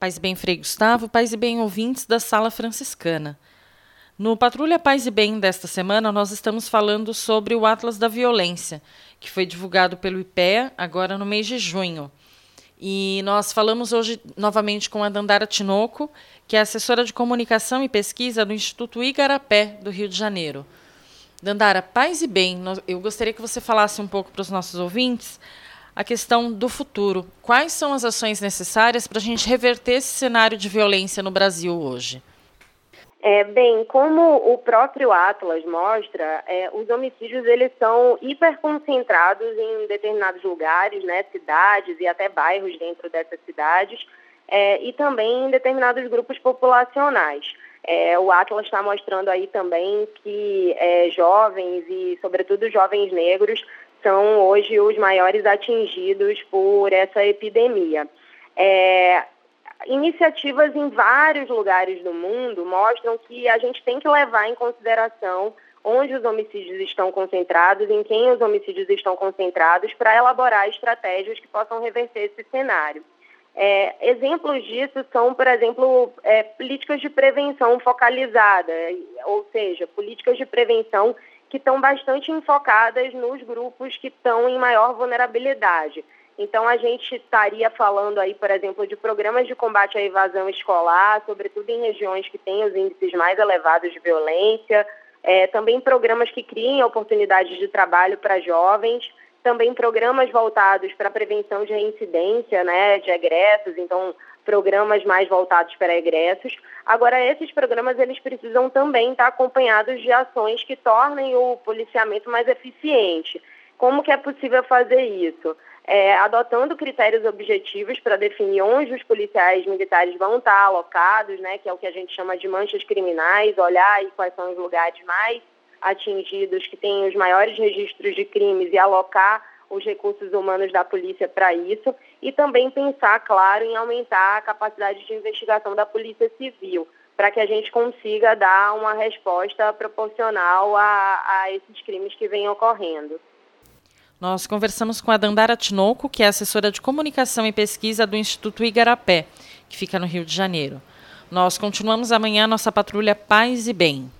Paz e bem, Frei Gustavo, paz e bem, ouvintes da Sala Franciscana. No Patrulha Paz e Bem desta semana, nós estamos falando sobre o Atlas da Violência, que foi divulgado pelo IPEA agora no mês de junho. E nós falamos hoje novamente com a Dandara Tinoco, que é assessora de comunicação e pesquisa do Instituto Igarapé, do Rio de Janeiro. Dandara, paz e bem, eu gostaria que você falasse um pouco para os nossos ouvintes a questão do futuro. Quais são as ações necessárias para a gente reverter esse cenário de violência no Brasil hoje? É, bem, como o próprio Atlas mostra, é, os homicídios eles são hiperconcentrados em determinados lugares, né, cidades e até bairros dentro dessas cidades, é, e também em determinados grupos populacionais. É, o Atlas está mostrando aí também que é, jovens e, sobretudo, jovens negros são hoje os maiores atingidos por essa epidemia. É, iniciativas em vários lugares do mundo mostram que a gente tem que levar em consideração onde os homicídios estão concentrados, em quem os homicídios estão concentrados, para elaborar estratégias que possam reverter esse cenário. É, exemplos disso são, por exemplo, é, políticas de prevenção focalizada, ou seja, políticas de prevenção que estão bastante enfocadas nos grupos que estão em maior vulnerabilidade. Então, a gente estaria falando aí, por exemplo, de programas de combate à evasão escolar, sobretudo em regiões que têm os índices mais elevados de violência, é, também programas que criem oportunidades de trabalho para jovens, também programas voltados para prevenção de reincidência né, de egressos, então programas mais voltados para egressos. Agora, esses programas eles precisam também estar acompanhados de ações que tornem o policiamento mais eficiente. Como que é possível fazer isso? É, adotando critérios objetivos para definir onde os policiais militares vão estar alocados, né, que é o que a gente chama de manchas criminais, olhar quais são os lugares mais atingidos, que têm os maiores registros de crimes e alocar os recursos humanos da polícia para isso e também pensar, claro, em aumentar a capacidade de investigação da polícia civil para que a gente consiga dar uma resposta proporcional a, a esses crimes que vêm ocorrendo. Nós conversamos com a Dandara Tinoco, que é assessora de comunicação e pesquisa do Instituto Igarapé, que fica no Rio de Janeiro. Nós continuamos amanhã nossa patrulha Paz e Bem.